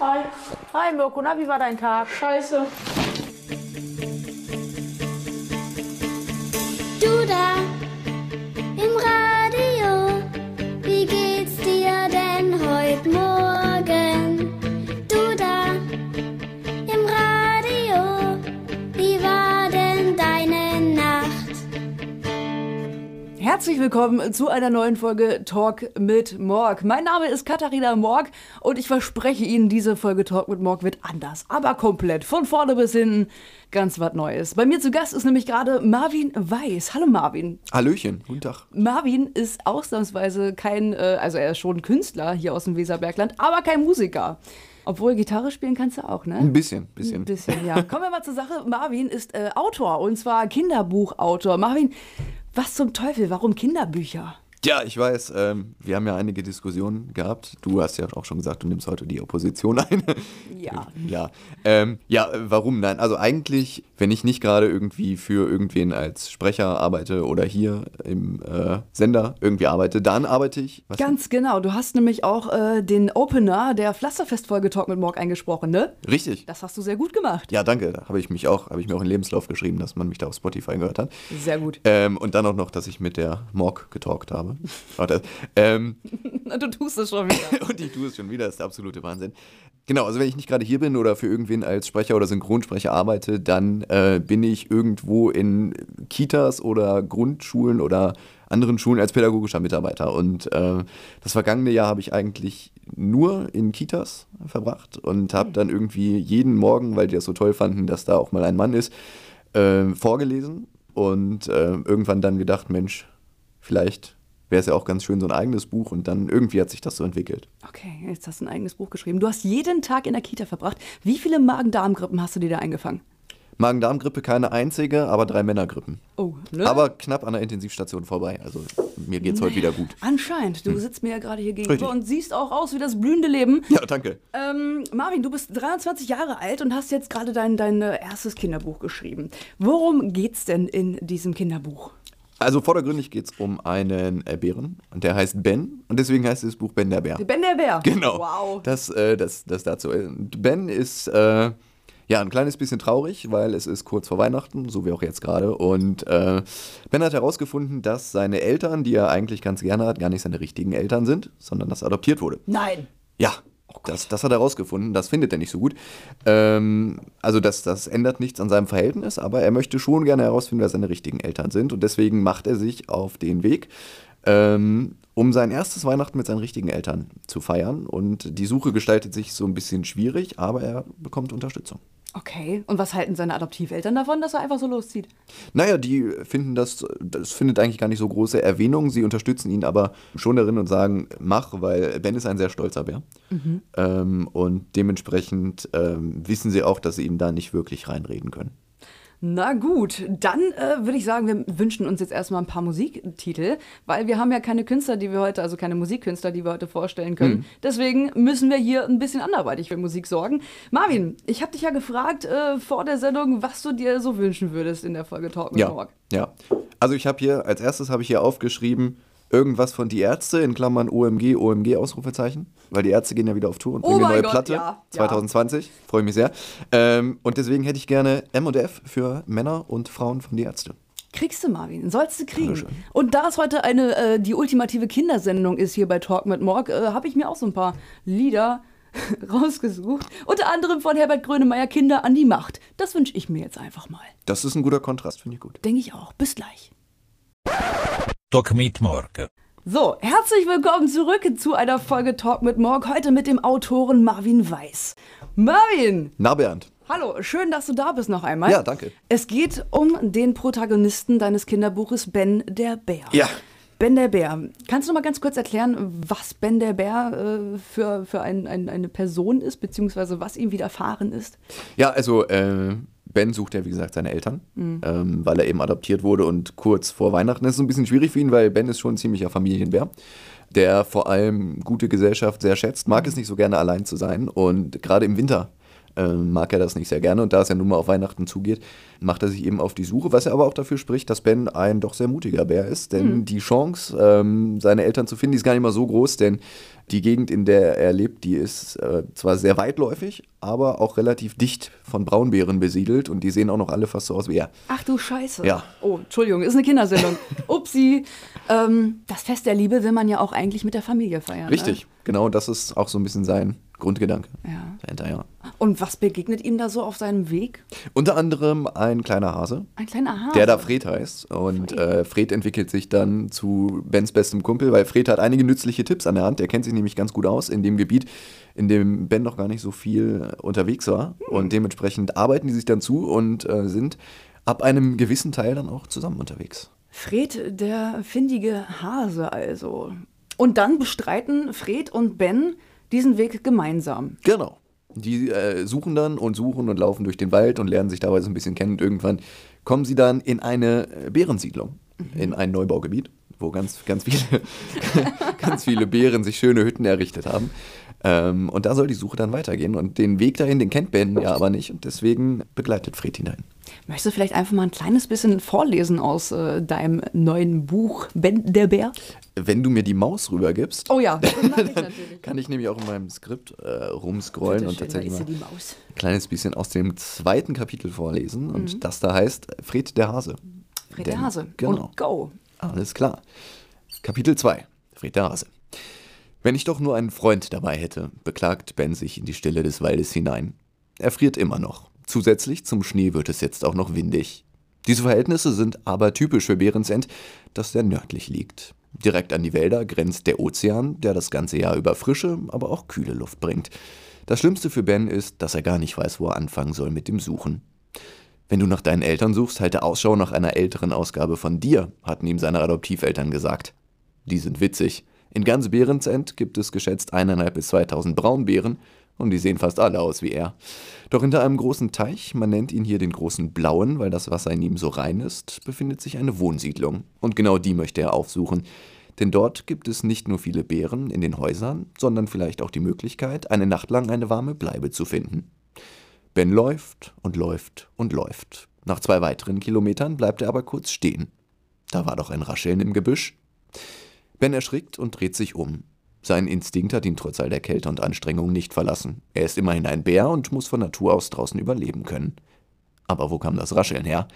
Hi. Hi Mirko, na, wie war dein Tag? Scheiße. Du da Herzlich willkommen zu einer neuen Folge Talk mit Morg. Mein Name ist Katharina Morg und ich verspreche Ihnen, diese Folge Talk mit Morg wird anders, aber komplett, von vorne bis hinten, ganz was Neues. Bei mir zu Gast ist nämlich gerade Marvin Weiß. Hallo Marvin. Hallöchen, guten Tag. Marvin ist ausnahmsweise kein, äh, also er ist schon Künstler hier aus dem Weserbergland, aber kein Musiker. Obwohl Gitarre spielen kannst du auch, ne? Ein bisschen, bisschen. Ein bisschen, ja. Kommen wir mal zur Sache. Marvin ist äh, Autor und zwar Kinderbuchautor. Marvin, was zum Teufel? Warum Kinderbücher? Ja, ich weiß, ähm, wir haben ja einige Diskussionen gehabt. Du hast ja auch schon gesagt, du nimmst heute die Opposition ein. Ja. ja. Ähm, ja, warum? Nein, also eigentlich, wenn ich nicht gerade irgendwie für irgendwen als Sprecher arbeite oder hier im äh, Sender irgendwie arbeite, dann arbeite ich. Was Ganz genau. Du hast nämlich auch äh, den Opener der Pflasterfest-Folge Talk mit Morg eingesprochen, ne? Richtig. Das hast du sehr gut gemacht. Ja, danke. Da habe ich mich auch, habe ich mir auch in Lebenslauf geschrieben, dass man mich da auf Spotify gehört hat. Sehr gut. Ähm, und dann auch noch, dass ich mit der Morg getalkt habe. Warte. ähm, Du tust es schon wieder. Und ich tue es schon wieder, das ist der absolute Wahnsinn. Genau, also wenn ich nicht gerade hier bin oder für irgendwen als Sprecher oder Synchronsprecher arbeite, dann äh, bin ich irgendwo in Kitas oder Grundschulen oder anderen Schulen als pädagogischer Mitarbeiter. Und äh, das vergangene Jahr habe ich eigentlich nur in Kitas verbracht und habe dann irgendwie jeden Morgen, weil die das so toll fanden, dass da auch mal ein Mann ist, äh, vorgelesen und äh, irgendwann dann gedacht, Mensch, vielleicht wäre es ja auch ganz schön, so ein eigenes Buch und dann irgendwie hat sich das so entwickelt. Okay, jetzt hast du ein eigenes Buch geschrieben. Du hast jeden Tag in der Kita verbracht. Wie viele Magen-Darm-Grippen hast du dir da eingefangen? Magen-Darm-Grippe keine einzige, aber drei Männergrippen. Oh, ne? Aber knapp an der Intensivstation vorbei. Also mir geht's heute wieder gut. Anscheinend. Du sitzt mir ja gerade hier gegenüber Richtig. und siehst auch aus wie das blühende Leben. Ja, danke. Ähm, Marvin, du bist 23 Jahre alt und hast jetzt gerade dein, dein äh, erstes Kinderbuch geschrieben. Worum geht's denn in diesem Kinderbuch? Also vordergründig geht's um einen äh, Bären und der heißt Ben und deswegen heißt das Buch Ben der Bär. Ben der Bär. Genau. Wow. Das, äh, das, das dazu. Und Ben ist äh, ja ein kleines bisschen traurig, weil es ist kurz vor Weihnachten, so wie auch jetzt gerade. Und äh, Ben hat herausgefunden, dass seine Eltern, die er eigentlich ganz gerne hat, gar nicht seine richtigen Eltern sind, sondern dass er adoptiert wurde. Nein. Ja, das, das hat er herausgefunden. Das findet er nicht so gut. Ähm, also das, das ändert nichts an seinem Verhältnis, aber er möchte schon gerne herausfinden, wer seine richtigen Eltern sind. Und deswegen macht er sich auf den Weg, ähm, um sein erstes Weihnachten mit seinen richtigen Eltern zu feiern. Und die Suche gestaltet sich so ein bisschen schwierig, aber er bekommt Unterstützung. Okay. Und was halten seine Adoptiveltern davon, dass er einfach so loszieht? Naja, die finden das, das findet eigentlich gar nicht so große Erwähnung. Sie unterstützen ihn aber schon darin und sagen, mach, weil Ben ist ein sehr stolzer Bär. Ähm, und dementsprechend ähm, wissen sie auch, dass sie ihm da nicht wirklich reinreden können. Na gut, dann äh, würde ich sagen, wir wünschen uns jetzt erstmal ein paar Musiktitel, weil wir haben ja keine Künstler, die wir heute, also keine Musikkünstler, die wir heute vorstellen können. Deswegen müssen wir hier ein bisschen anderweitig für Musik sorgen. Marvin, ich habe dich ja gefragt äh, vor der Sendung, was du dir so wünschen würdest in der Folge Talk mit Ja, Morg. ja. Also ich habe hier, als erstes habe ich hier aufgeschrieben, irgendwas von Die Ärzte, in Klammern OMG, OMG, Ausrufezeichen. Weil die Ärzte gehen ja wieder auf Tour und Oh bringen eine neue Gott, Platte. ja, ja. 2020. Freue mich sehr. Ähm, und deswegen hätte ich gerne M und F für Männer und Frauen von Die Ärzte. Kriegst du, Marvin, sollst du kriegen. Dankeschön. Und da es heute eine, äh, die ultimative Kindersendung ist hier bei Talk mit Morg, äh, habe ich mir auch so ein paar Lieder rausgesucht. Unter anderem von Herbert Grönemeyer Kinder an die Macht. Das wünsche ich mir jetzt einfach mal. Das ist ein guter Kontrast, finde ich gut. Denke ich auch. Bis gleich. Talk mit Morgen. So, herzlich willkommen zurück zu einer Folge Talk mit Morg. Heute mit dem Autoren Marvin Weiß. Marvin! Na, Bernd. Hallo, schön, dass du da bist noch einmal. Ja, danke. Es geht um den Protagonisten deines Kinderbuches Ben der Bär. Ja. Ben der Bär. Kannst du mal ganz kurz erklären, was Ben der Bär äh, für, für ein, ein, eine Person ist, beziehungsweise was ihm widerfahren ist? Ja, also äh, Ben sucht ja, wie gesagt, seine Eltern, ähm, weil er eben adoptiert wurde und kurz vor Weihnachten ist es ein bisschen schwierig für ihn, weil Ben ist schon ein ziemlicher Familienbär, der vor allem gute Gesellschaft sehr schätzt, mag es nicht so gerne allein zu sein und gerade im Winter äh, mag er das nicht sehr gerne. Und da es ja nun mal auf Weihnachten zugeht, macht er sich eben auf die Suche, was ja aber auch dafür spricht, dass Ben ein doch sehr mutiger Bär ist. Denn die Chance, ähm, seine Eltern zu finden, die ist gar nicht mal so groß, denn die Gegend, in der er lebt, die ist äh, zwar sehr weitläufig, aber auch relativ dicht von Braunbären besiedelt und die sehen auch noch alle fast so aus wie er. Ach du Scheiße. Ja. Oh, Entschuldigung, ist eine Kindersendung. Upsi. Ähm, das Fest der Liebe will man ja auch eigentlich mit der Familie feiern. Richtig, genau, das ist auch so ein bisschen sein Grundgedanke. Ja. Dahinter, ja. Und was begegnet ihm da so auf seinem Weg? Unter anderem ein kleiner Hase, Ein kleiner Hase. der da Fred heißt. Und äh, Fred entwickelt sich dann zu Bens bestem Kumpel, weil Fred hat einige nützliche Tipps an der Hand. Der kennt sich nämlich ganz gut aus in dem Gebiet, in dem Ben noch gar nicht so viel unterwegs war. Und dementsprechend arbeiten die sich dann zu und äh, sind ab einem gewissen Teil dann auch zusammen unterwegs. Fred, der findige Hase also. Und dann bestreiten Fred und Ben diesen Weg gemeinsam. Genau. Die äh, suchen dann und suchen und laufen durch den Wald und lernen sich dabei so ein bisschen kennen. Und irgendwann kommen sie dann in eine äh, Bärensiedlung, in ein Neubaugebiet, wo ganz, ganz, viele, ganz viele Bären sich schöne Hütten errichtet haben. Ähm, und da soll die Suche dann weitergehen. Und den Weg dahin, den kennt Ben ja aber nicht. Und deswegen begleitet Fred ihn dahin. Möchtest du vielleicht einfach mal ein kleines bisschen vorlesen aus äh, deinem neuen Buch Ben der Bär? Wenn du mir die Maus rübergibst, Oh ja, ich kann ich nämlich auch in meinem Skript äh, rumscrollen und tatsächlich mal ein kleines bisschen aus dem zweiten Kapitel vorlesen. Und das da heißt Fred der Hase. Fred Denn- der Hase. Genau. Und go. Alles klar. Kapitel 2. Fred der Hase. Wenn ich doch nur einen Freund dabei hätte, beklagt Ben sich in die Stille des Waldes hinein. Er friert immer noch. Zusätzlich zum Schnee wird es jetzt auch noch windig. Diese Verhältnisse sind aber typisch für Behrensend, das sehr nördlich liegt. Direkt an die Wälder grenzt der Ozean, der das ganze Jahr über frische, aber auch kühle Luft bringt. Das Schlimmste für Ben ist, dass er gar nicht weiß, wo er anfangen soll mit dem Suchen. Wenn du nach deinen Eltern suchst, halte Ausschau nach einer älteren Ausgabe von dir, hatten ihm seine Adoptiveltern gesagt. Die sind witzig. In ganz Behrensend gibt es geschätzt eineinhalb bis 2000 Braunbären und die sehen fast alle aus wie er. Doch hinter einem großen Teich, man nennt ihn hier den großen Blauen, weil das Wasser in ihm so rein ist, befindet sich eine Wohnsiedlung. Und genau die möchte er aufsuchen. Denn dort gibt es nicht nur viele Bären in den Häusern, sondern vielleicht auch die Möglichkeit, eine Nacht lang eine warme Bleibe zu finden. Ben läuft und läuft und läuft. Nach zwei weiteren Kilometern bleibt er aber kurz stehen. Da war doch ein Rascheln im Gebüsch. Ben erschrickt und dreht sich um. Sein Instinkt hat ihn trotz all der Kälte und Anstrengung nicht verlassen. Er ist immerhin ein Bär und muss von Natur aus draußen überleben können. Aber wo kam das Rascheln her?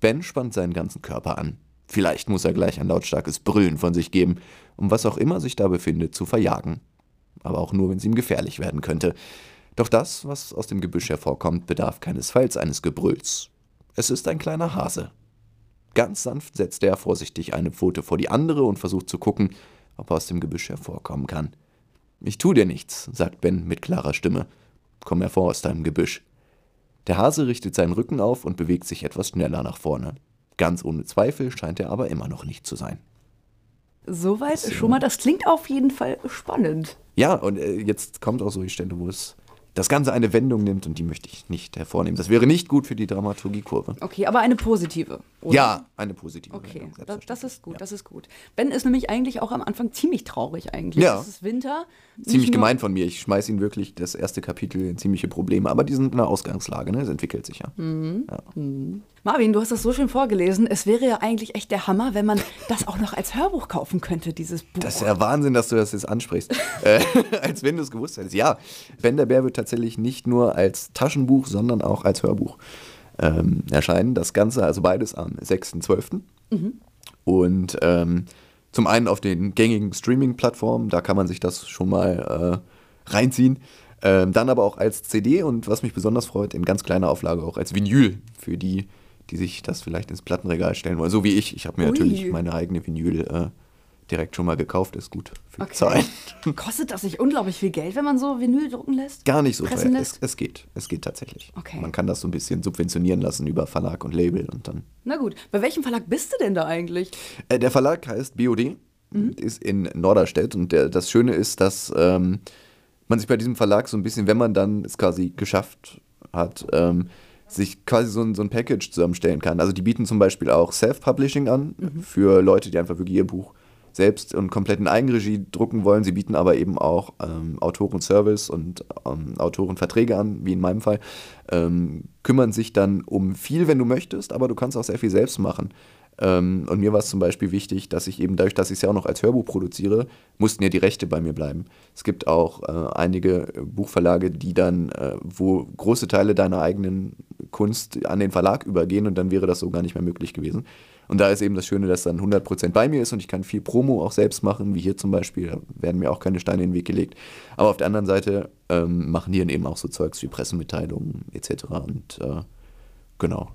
Ben spannt seinen ganzen Körper an. Vielleicht muss er gleich ein lautstarkes Brüllen von sich geben, um was auch immer sich da befindet, zu verjagen. Aber auch nur, wenn es ihm gefährlich werden könnte. Doch das, was aus dem Gebüsch hervorkommt, bedarf keinesfalls eines Gebrülls. Es ist ein kleiner Hase. Ganz sanft setzt er vorsichtig eine Pfote vor die andere und versucht zu gucken, ob er aus dem Gebüsch hervorkommen kann. Ich tu dir nichts, sagt Ben mit klarer Stimme. Komm hervor aus deinem Gebüsch. Der Hase richtet seinen Rücken auf und bewegt sich etwas schneller nach vorne. Ganz ohne Zweifel scheint er aber immer noch nicht zu sein. Soweit schon mal, das klingt auf jeden Fall spannend. Ja, und äh, jetzt kommt auch so die Stelle, wo es das Ganze eine Wendung nimmt und die möchte ich nicht hervornehmen. Das wäre nicht gut für die Dramaturgiekurve. Okay, aber eine positive. oder? Ja, eine positive Okay, Wendung. das, das ist gut, Ja. das ist gut. Ben ist nämlich eigentlich auch am Anfang ziemlich traurig eigentlich. Ja. Es ist Winter. Ziemlich gemein von mir. Ich schmeiß ihn wirklich das erste Kapitel in ziemliche Probleme. Aber die sind in der Ausgangslage, ne? Es entwickelt sich ja. Hm. Marvin, du hast das so schön vorgelesen. Es wäre ja eigentlich echt der Hammer, wenn man das auch noch als Hörbuch kaufen könnte, dieses Buch. Das ist ja Wahnsinn, dass du das jetzt ansprichst. äh, als wenn du es gewusst hättest. Ja, Ben der Bär wird tatsächlich nicht nur als Taschenbuch, sondern auch als Hörbuch ähm, erscheinen. Das Ganze, also beides am 6.12. Und ähm, zum einen auf den gängigen Streaming-Plattformen, da kann man sich das schon mal äh, reinziehen. Ähm, dann aber auch als CD und was mich besonders freut, in ganz kleiner Auflage auch als Vinyl für die, die sich das vielleicht ins Plattenregal stellen wollen. So wie ich. Ich habe mir Ui. natürlich meine eigene Vinyl äh, direkt schon mal gekauft. Ist gut für die Okay. Zeit. Kostet das nicht unglaublich viel Geld, wenn man so Vinyl drucken lässt? Gar nicht so Pressen teuer. Es, es geht. Es geht tatsächlich. Okay. Man kann das so ein bisschen subventionieren lassen über Verlag und Label und dann Na gut, bei welchem Verlag bist du denn da eigentlich? Äh, der Verlag heißt BOD, Mhm. ist in Norderstedt und der, das Schöne ist, dass ähm, man sich bei diesem Verlag so ein bisschen, wenn man dann es quasi geschafft hat, ähm, sich quasi so ein, so ein Package zusammenstellen kann. Also die bieten zum Beispiel auch Self-Publishing an Mhm. für Leute, die einfach wirklich ihr Buch selbst und komplett in Eigenregie drucken wollen. Sie bieten aber eben auch ähm, Autorenservice und ähm, Autorenverträge an, wie in meinem Fall. Ähm, kümmern sich dann um viel, wenn du möchtest, aber du kannst auch sehr viel selbst machen. Ähm, und mir war es zum Beispiel wichtig, dass ich eben dadurch, dass ich es ja auch noch als Hörbuch produziere, mussten ja die Rechte bei mir bleiben. Es gibt auch äh, einige Buchverlage, die dann, äh, wo große Teile deiner eigenen Kunst an den Verlag übergehen und dann wäre das so gar nicht mehr möglich gewesen. Und da ist eben das Schöne, dass dann 100% bei mir ist und ich kann viel Promo auch selbst machen, wie hier zum Beispiel. Da werden mir auch keine Steine in den Weg gelegt. Aber auf der anderen Seite ähm, machen die dann eben auch so Zeugs wie Pressemitteilungen etc. Und äh, genau.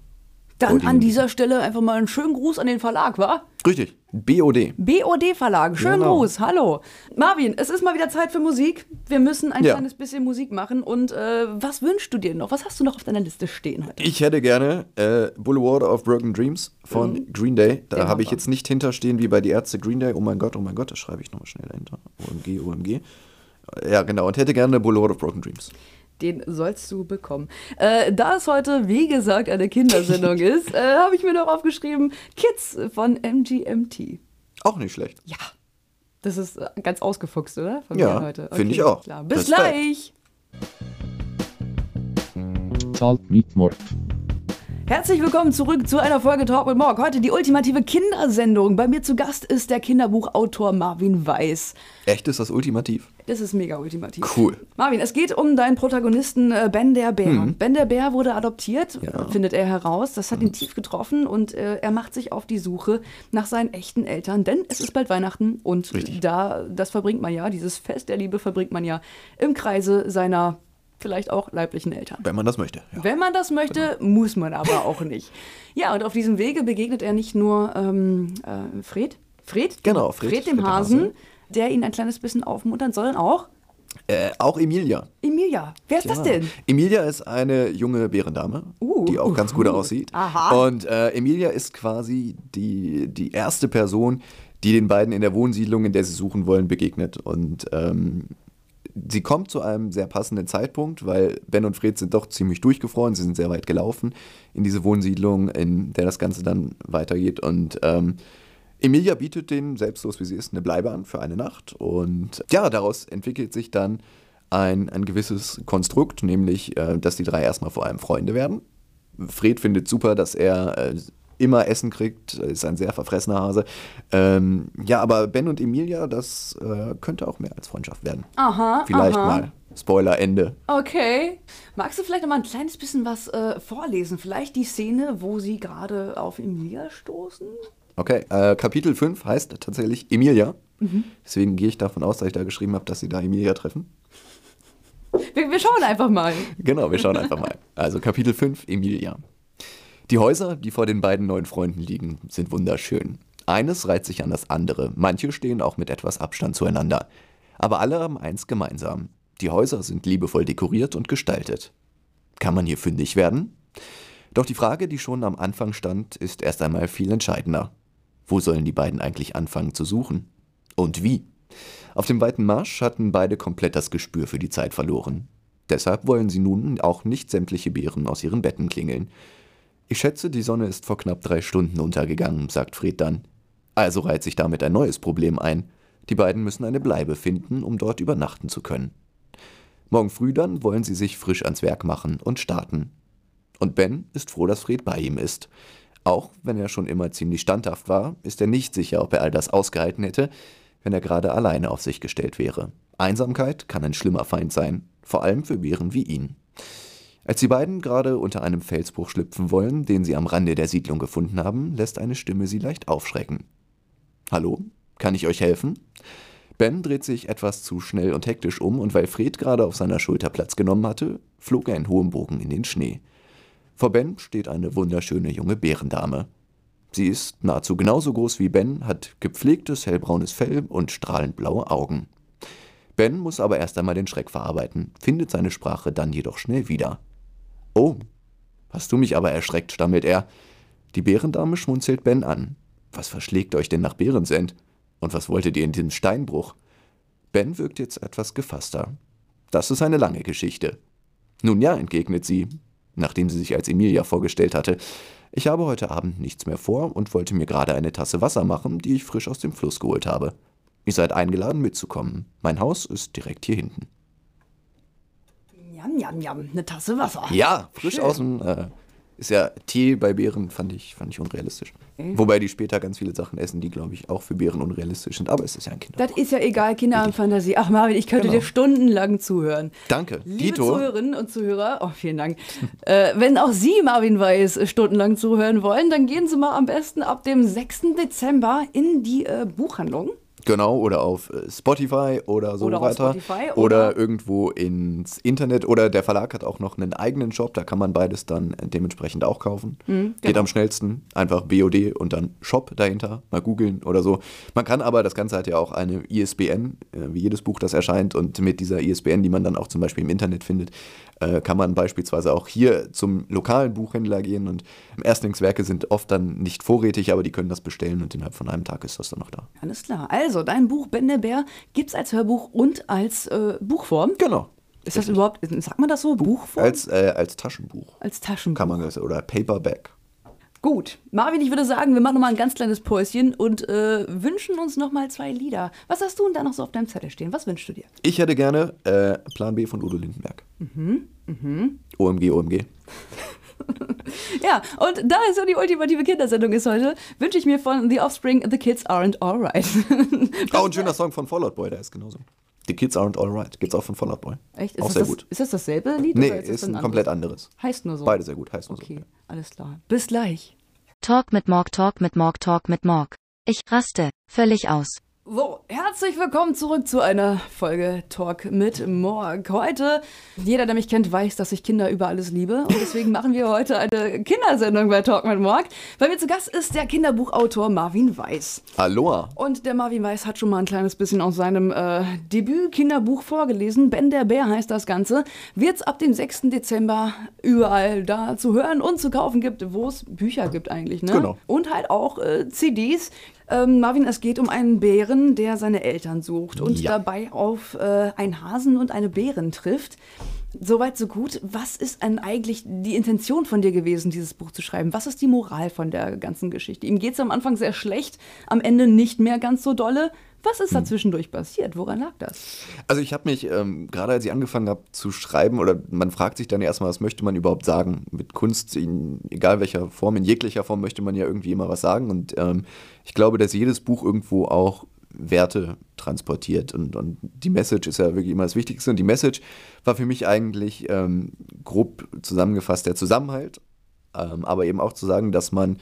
Dann an dieser Stelle einfach mal einen schönen Gruß an den Verlag, wa? Richtig, BOD. BOD Verlag, schönen Genau. Gruß, hallo. Marvin, es ist mal wieder Zeit für Musik. Wir müssen ein Ja. kleines bisschen Musik machen. Und äh, was wünschst du dir noch? Was hast du noch auf deiner Liste stehen heute? Ich hätte gerne äh, Boulevard of Broken Dreams von Green Day. Da Mhm. Habe ich jetzt nicht hinterstehen wie bei die Ärzte Green Day. Oh mein Gott, oh mein Gott, das schreibe ich nochmal schnell dahinter. OMG, OMG. Ja, genau. Und hätte gerne Boulevard of Broken Dreams. Den sollst du bekommen. Äh, da es heute, wie gesagt, eine Kindersendung ist, äh, habe ich mir noch aufgeschrieben: Kids von MGMT. Auch nicht schlecht. Ja. Das ist äh, ganz ausgefuchst, oder? Von Ja, mir heute. finde ich auch. Klar. Bis Respekt. gleich. Salt mit Mord. Herzlich willkommen zurück zu einer Folge Talk mit Morg. Heute die ultimative Kindersendung. Bei mir zu Gast ist der Kinderbuchautor Marvin Weiß. Echt ist das ultimativ? Das ist mega ultimativ. Cool. Marvin, es geht um deinen Protagonisten äh, Ben der Bär. Ben der Bär wurde adoptiert, Mhm. Ja. Mhm. findet er heraus. Das hat ihn tief getroffen und äh, er macht sich auf die Suche nach seinen echten Eltern, denn es ist bald Weihnachten und Richtig. da das verbringt man ja, dieses Fest der Liebe verbringt man ja im Kreise seiner vielleicht auch leiblichen Eltern. Wenn man das möchte. Ja. Wenn man das möchte, muss man aber auch nicht. Ja, und auf diesem Wege begegnet er nicht nur ähm, äh, Fred, Fred, Genau, Fred, Fred, dem Fred Hasen, Hase. der ihn ein kleines bisschen aufmuntern soll, sondern auch Äh, auch Emilia. Emilia. Wer ist das Ja. denn? Emilia ist eine junge Bärendame, Uh. die auch ganz gut aussieht. Aha. Und äh, Emilia ist quasi die, die erste Person, die den beiden in der Wohnsiedlung, in der sie suchen wollen, begegnet. Und ähm, sie kommt zu einem sehr passenden Zeitpunkt, weil Ben und Fred sind doch ziemlich durchgefroren, sie sind sehr weit gelaufen in diese Wohnsiedlung, in der das Ganze dann weitergeht. Und ähm, Emilia bietet denen, selbstlos wie sie ist, eine Bleibe an für eine Nacht. Und ja, daraus entwickelt sich dann ein, ein gewisses Konstrukt, nämlich, äh, dass die drei erstmal vor allem Freunde werden. Fred findet super, dass er äh, immer Essen kriegt, ist ein sehr verfressener Hase. Ähm, ja, aber Ben und Emilia, das äh, könnte auch mehr als Freundschaft werden. Aha, Vielleicht aha. mal. Spoiler, Ende. Okay. Magst du vielleicht noch mal ein kleines bisschen was äh, vorlesen? Vielleicht die Szene, wo sie gerade auf Emilia stoßen? Okay, äh, Kapitel 5 heißt tatsächlich Emilia. Mhm. Deswegen gehe ich davon aus, dass ich da geschrieben habe, dass sie da Emilia treffen. Wir, wir schauen einfach mal. Genau, wir schauen einfach mal. Also Kapitel 5, Emilia. Die Häuser, die vor den beiden neuen Freunden liegen, sind wunderschön. Eines reiht sich an das andere, manche stehen auch mit etwas Abstand zueinander. Aber alle haben eins gemeinsam. Die Häuser sind liebevoll dekoriert und gestaltet. Kann man hier fündig werden? Doch die Frage, die schon am Anfang stand, ist erst einmal viel entscheidender. Wo sollen die beiden eigentlich anfangen zu suchen? Und wie? Auf dem weiten Marsch hatten beide komplett das Gespür für die Zeit verloren. Deshalb wollen sie nun auch nicht sämtliche Beeren aus ihren Betten klingeln. Ich schätze, die Sonne ist vor knapp drei Stunden untergegangen, sagt Fred dann. Also reiht sich damit ein neues Problem ein. Die beiden müssen eine Bleibe finden, um dort übernachten zu können. Morgen früh dann wollen sie sich frisch ans Werk machen und starten. Und Ben ist froh, dass Fred bei ihm ist. Auch wenn er schon immer ziemlich standhaft war, ist er nicht sicher, ob er all das ausgehalten hätte, wenn er gerade alleine auf sich gestellt wäre. Einsamkeit kann ein schlimmer Feind sein, vor allem für Bären wie ihn. Als die beiden gerade unter einem Felsbruch schlüpfen wollen, den sie am Rande der Siedlung gefunden haben, lässt eine Stimme sie leicht aufschrecken. Hallo? Kann ich euch helfen? Ben dreht sich etwas zu schnell und hektisch um, und weil Fred gerade auf seiner Schulter Platz genommen hatte, flog er in hohem Bogen in den Schnee. Vor Ben steht eine wunderschöne junge Bärendame. Sie ist nahezu genauso groß wie Ben, hat gepflegtes hellbraunes Fell und strahlend blaue Augen. Ben muss aber erst einmal den Schreck verarbeiten, findet seine Sprache dann jedoch schnell wieder. Oh, hast du mich aber erschreckt, stammelt er. Die Bärendame schmunzelt Ben an. Was verschlägt euch denn nach Bärensend? Und was wolltet ihr in diesem Steinbruch? Ben wirkt jetzt etwas gefasster. Das ist eine lange Geschichte. Nun ja, entgegnet sie, nachdem sie sich als Emilia vorgestellt hatte. Ich habe heute Abend nichts mehr vor und wollte mir gerade eine Tasse Wasser machen, die ich frisch aus dem Fluss geholt habe. Ihr seid eingeladen mitzukommen. Mein Haus ist direkt hier hinten. Jam, jam, jam. Eine Tasse Wasser. Ja, frisch Schön. aus dem. Äh, ist ja Tee bei Bären, fand ich, fand ich unrealistisch. Wobei die später ganz viele Sachen essen, die, glaube ich, auch für Bären unrealistisch sind. Aber es ist ja ein Kind. Das ist ja egal, Kinder haben Fantasie. Ach Marvin, ich könnte Genau. dir stundenlang zuhören. Danke. Liebe Dito. Zuhörerinnen und Zuhörer, oh, vielen Dank. äh, wenn auch Sie Marvin Weiß stundenlang zuhören wollen, dann gehen Sie mal am besten ab dem 6. Dezember in die äh, Buchhandlung. Genau, oder auf äh, Spotify oder so Oder auf weiter. Spotify, oder, oder- irgendwo ins Internet. Oder der Verlag hat auch noch einen eigenen Shop, da kann man beides dann dementsprechend auch kaufen. Mhm, Geht genau. am schnellsten. Einfach BOD und dann Shop dahinter. Mal googeln oder so. Man kann aber, das Ganze hat ja auch eine ISBN, äh, wie jedes Buch, das erscheint. Und mit dieser ISBN, die man dann auch zum Beispiel im Internet findet, äh, kann man beispielsweise auch hier zum lokalen Buchhändler gehen. Und Erstlingswerke sind oft dann nicht vorrätig, aber die können das bestellen und innerhalb von einem Tag ist das dann noch da. Alles klar. Also, dein Buch Ben der Bär gibt es als Hörbuch und als äh, Buchform. Genau. Ist das überhaupt, sagt man das so? Buchform? Als, äh, als Taschenbuch als Taschenbuch. kann man das oder Paperback. Gut. Marvin, ich würde sagen, wir machen noch mal ein ganz kleines Päuschen und äh, wünschen uns noch mal zwei Lieder. Was hast du denn da noch so auf deinem Zettel stehen? Was wünschst du dir? Ich hätte gerne äh, Plan B von Udo Lindenberg. Mhm, OMG, OMG. Ja, und da es so die ultimative Kindersendung ist heute, wünsche ich mir von The Offspring The Kids Aren't Alright. Oh, ein schöner Song von Fallout Boy, der ist genauso. The Kids Aren't Alright. Gibt's auch von Fallout Boy. Echt? Ist auch das sehr das, gut. Ist das dasselbe Lied? Nee, oder das ist ein anderes? komplett anderes. Heißt nur so. Beide sehr gut, heißt nur Okay, so. alles klar. Bis gleich. Talk mit Morg, Talk mit Morg, Talk mit Morg. Ich raste völlig aus. So, herzlich willkommen zurück zu einer Folge Talk mit Morg. Heute, jeder, der mich kennt, weiß, dass ich Kinder über alles liebe. Und deswegen machen wir heute eine Kindersendung bei Talk mit Morg. Bei mir zu Gast ist der Kinderbuchautor Marvin Weiß. Aloha. Und der Marvin Weiß hat schon mal ein kleines bisschen aus seinem äh, Debüt-Kinderbuch vorgelesen. Ben der Bär heißt das Ganze. Wird es ab dem 6. Dezember überall da zu hören und zu kaufen gibt, wo es Bücher gibt eigentlich. Ne? Genau. Und halt auch äh, CDs. Ähm, Marvin, es geht um einen Bären, der seine Eltern sucht und Ja. dabei auf äh, einen Hasen und eine Bären trifft. Soweit, so gut. Was ist denn eigentlich die Intention von dir gewesen, dieses Buch zu schreiben? Was ist die Moral von der ganzen Geschichte? Ihm geht es am Anfang sehr schlecht, am Ende nicht mehr ganz so dolle. Was ist da Hm. zwischendurch passiert? Woran lag das? Also ich habe mich, ähm, gerade als ich angefangen habe zu schreiben, oder man fragt sich dann erstmal, was möchte man überhaupt sagen? Mit Kunst, in egal welcher Form, in jeglicher Form möchte man ja irgendwie immer was sagen. Und ähm, ich glaube, dass jedes Buch irgendwo auch Werte transportiert. Und, und die Message ist ja wirklich immer das Wichtigste. Und die Message war für mich eigentlich ähm, grob zusammengefasst der Zusammenhalt, ähm, aber eben auch zu sagen, dass man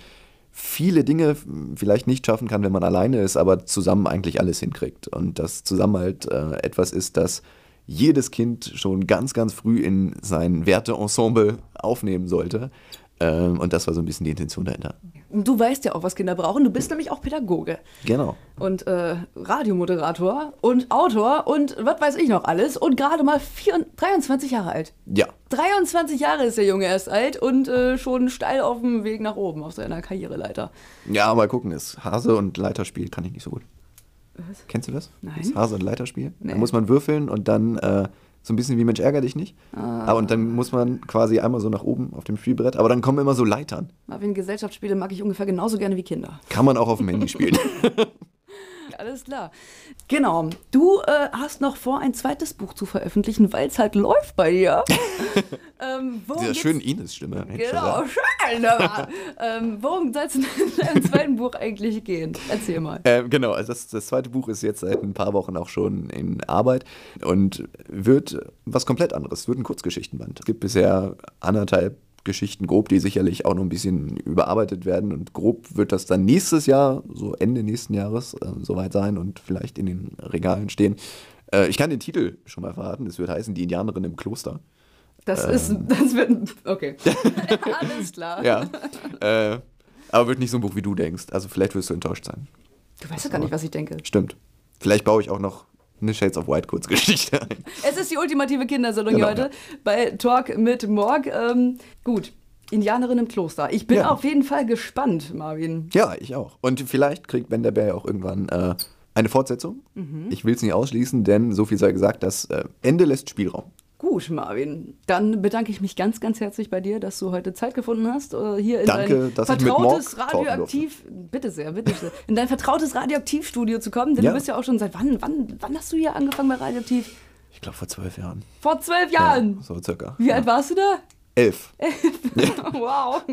viele Dinge vielleicht nicht schaffen kann, wenn man alleine ist, aber zusammen eigentlich alles hinkriegt. Und dass Zusammenhalt äh, etwas ist, das jedes Kind schon ganz, ganz früh in sein Werteensemble aufnehmen sollte. Ähm, und das war so ein bisschen die Intention dahinter. Und Du weißt ja auch, was Kinder brauchen. Du bist nämlich auch Pädagoge Genau. und äh, Radiomoderator und Autor und was weiß ich noch alles und gerade mal 24, 23 Jahre alt. Ja. 23 Jahre ist der Junge erst alt und äh, schon steil auf dem Weg nach oben auf seiner Karriereleiter. Ja, mal gucken. Das Hase und Leiterspiel kann ich nicht so gut. Kennst du das? Nein. Das Hase und Leiterspiel? Nee. Da muss man würfeln und dann äh, so ein bisschen wie Mensch ärger dich nicht. Ah. Aber und dann muss man quasi einmal so nach oben auf dem Spielbrett, aber dann kommen immer so Leitern. Marvin, Gesellschaftsspiele mag ich ungefähr genauso gerne wie Kinder. Kann man auch auf dem Handy spielen. Alles klar. Genau. Du äh, hast noch vor, ein zweites Buch zu veröffentlichen, weil es halt läuft bei dir. ähm, worum Dieser schönen Ines-Stimme. Genau, schön. aber, ähm, worum soll es in deinem zweiten Buch eigentlich gehen? Erzähl mal. Ähm, genau, also das, das zweite Buch ist jetzt seit ein paar Wochen auch schon in Arbeit und wird was komplett anderes. Es wird ein Kurzgeschichtenband. Es gibt bisher anderthalb Geschichten grob, die sicherlich auch noch ein bisschen überarbeitet werden und grob wird das dann nächstes Jahr, so Ende nächsten Jahres, äh, soweit sein und vielleicht in den Regalen stehen. Äh, ich kann den Titel schon mal verraten. Es wird heißen Die Indianerin im Kloster. Das ist, das wird, ein- okay. Alles klar. Ja. äh, aber wird nicht so ein Buch, wie du denkst. Also vielleicht wirst du enttäuscht sein. Du weißt ja gar nicht, was ich denke. Stimmt. Vielleicht baue ich auch noch eine Shades of White Kurzgeschichte ein. Es ist die ultimative Kindersendung Genau, heute bei Talk mit Morg. Ähm, gut, Indianerin im Kloster. Ich bin Ja. auf jeden Fall gespannt, Marvin. Ja, ich auch. Und vielleicht kriegt Ben der Bär ja auch irgendwann äh, eine Fortsetzung. Ich will es nicht ausschließen, denn so viel sei gesagt, das äh, Ende lässt Spielraum. Gut. Marvin. Dann bedanke ich mich ganz, ganz herzlich bei dir, dass du heute Zeit gefunden hast, äh, hier in Danke, dein vertrautes Radioaktiv, bitte sehr, bitte sehr, in dein vertrautes Radioaktivstudio zu kommen, denn Ja. du bist ja auch schon seit wann, wann, wann hast du hier angefangen bei Radioaktiv? Ich glaube vor zwölf Jahren. Vor zwölf Jahren. Ja, so circa. Wie alt warst du da? Elf. wow.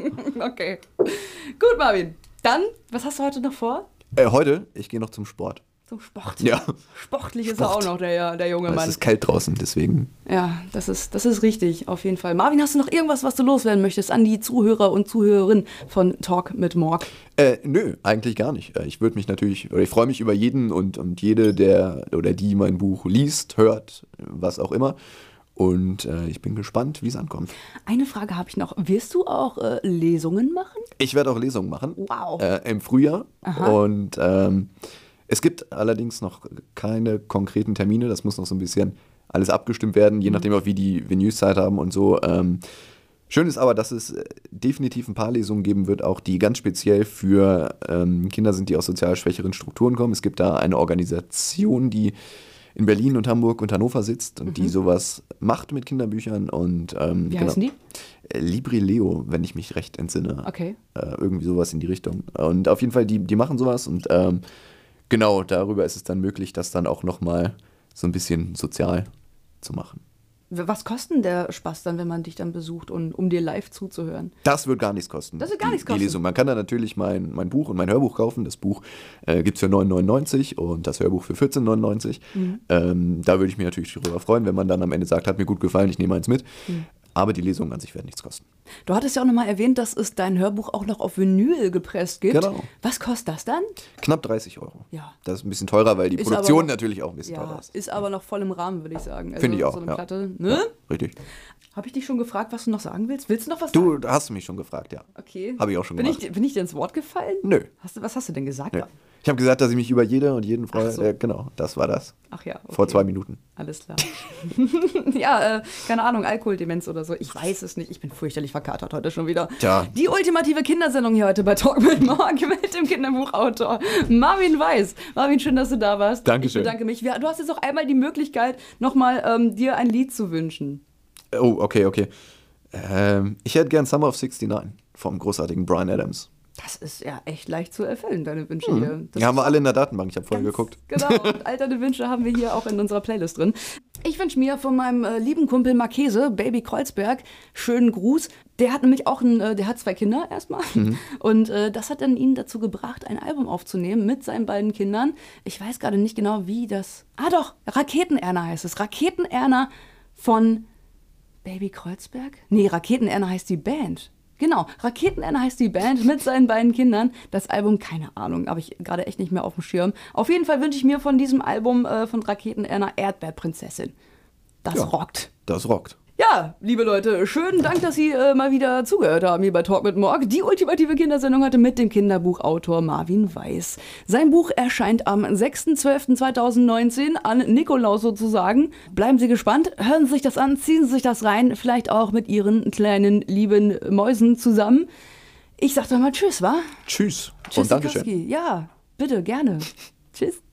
okay. Gut, Marvin. Dann, was hast du heute noch vor? Äh, heute, ich gehe noch zum Sport. Zum Sport. Ja. Sportlich ist er Sport. auch noch, der, der junge Es Mann. ist kalt draußen, deswegen. Ja, das ist, das ist richtig, auf jeden Fall. Marvin, hast du noch irgendwas, was du loswerden möchtest an die Zuhörer und Zuhörerinnen von Talk mit Morg? Äh, nö, eigentlich gar nicht. Äh, Ich würde mich natürlich, oder ich freue mich über jeden und, und jede, der oder die mein Buch liest, hört, was auch immer. Und äh, ich bin gespannt, wie es ankommt. Eine Frage habe ich noch. Wirst du auch äh, Lesungen machen? Ich werde auch Lesungen machen. Wow. Äh, Im Frühjahr. Und ähm, es gibt allerdings noch keine konkreten Termine. Das muss noch so ein bisschen alles abgestimmt werden, Mhm. je nachdem auch, wie die Venues Zeit haben und so. Ähm, schön ist aber, dass es äh, definitiv ein paar Lesungen geben wird, auch die ganz speziell für ähm, Kinder sind, die aus sozial schwächeren Strukturen kommen. Es gibt da eine Organisation, die in Berlin und Hamburg und Hannover sitzt und die sowas macht mit Kinderbüchern. Und, ähm, Mhm. Wie genau. heißen die? Äh, Librileo, wenn ich mich recht entsinne. Okay. Äh, irgendwie sowas in die Richtung. Und auf jeden Fall, die, die machen sowas und ähm, genau darüber ist es dann möglich, das dann auch nochmal so ein bisschen sozial zu machen. Was kostet denn der Spaß dann, wenn man dich dann besucht, und, um dir live zuzuhören? Das wird gar nichts kosten. Das wird gar die, nichts kosten. Die Lesung. Man kann da natürlich mein, mein Buch und mein Hörbuch kaufen. Das Buch äh, gibt es für 9,99 und das Hörbuch für 14,99. Mhm. Ähm, da würde ich mich natürlich darüber freuen, wenn man dann am Ende sagt, hat mir gut gefallen, ich nehme eins mit. Mhm. Aber die Lesungen an sich werden nichts kosten. Du hattest ja auch nochmal erwähnt, dass es dein Hörbuch auch noch auf Vinyl gepresst gibt. Genau. Was kostet das dann? Knapp 30 Euro. Ja. Das ist ein bisschen teurer, weil die Ist Produktion aber natürlich auch ein bisschen teurer Ja, ist. ist aber noch voll im Rahmen, würde ich sagen. Also Finde ich auch, So eine ja. Platte, ne? Richtig. Habe ich dich schon gefragt, was du noch sagen willst? Willst du noch was Du sagen? hast mich schon gefragt, ja. Okay. Hab ich auch schon bin gemacht. Ich, bin ich dir ins Wort gefallen? Nö. Hast du, was hast du denn gesagt? Nö. Ich habe gesagt, dass ich mich über jede und jeden freue. So. Äh, genau, das war das. Ach ja. Okay. Vor zwei Minuten. Alles klar. ja, äh, keine Ahnung, Alkoholdemenz oder so. Ich weiß es nicht. Ich bin fürchterlich verkatert heute schon wieder. Tja. Die ultimative Kindersendung hier heute bei Talk mit Mark mit dem Kinderbuchautor Marvin Weiß. Marvin, schön, dass du da warst. Dankeschön. Ich bedanke mich. Du hast jetzt auch einmal die Möglichkeit, nochmal ähm, dir ein Lied zu wünschen. Oh, okay, okay. Ähm, ich hätte gern Summer of 69 vom großartigen Brian Adams. Das ist ja echt leicht zu erfüllen, deine Wünsche hier. Das Mhm. Die haben wir alle in der Datenbank. Ich habe vorher Ganz geguckt. Genau, und alterne Wünsche haben wir hier auch in unserer Playlist drin. Ich wünsche mir von meinem äh, lieben Kumpel Marchese, Baby Kreuzberg, schönen Gruß. Der hat nämlich auch ein, äh, der hat zwei Kinder erstmal. Und äh, das hat dann ihn dazu gebracht, ein Album aufzunehmen mit seinen beiden Kindern. Ich weiß gerade nicht genau, wie das. Ah doch, Raketenerna heißt es. Raketenerna von Baby Kreuzberg? Nee, Raketenerna heißt die Band. Genau, Raketenerna heißt die Band mit seinen beiden Kindern. Das Album, keine Ahnung, habe ich gerade echt nicht mehr auf dem Schirm. Auf jeden Fall wünsche ich mir von diesem Album äh, von Raketenerna Erdbeerprinzessin. Das Ja. rockt. Das rockt. Ja, liebe Leute, schönen Dank, dass Sie äh, mal wieder zugehört haben hier bei Talk mit Morg. Die ultimative Kindersendung hatte mit dem Kinderbuchautor Marvin Weiß. Sein Buch erscheint am 6.12.2019 an Nikolaus sozusagen. Bleiben Sie gespannt, hören Sie sich das an, ziehen Sie sich das rein, vielleicht auch mit Ihren kleinen lieben Mäusen zusammen. Ich sag doch mal Tschüss, wa? Tschüss. Tschüss, und Dankeschön. Ja, bitte, gerne. Tschüss.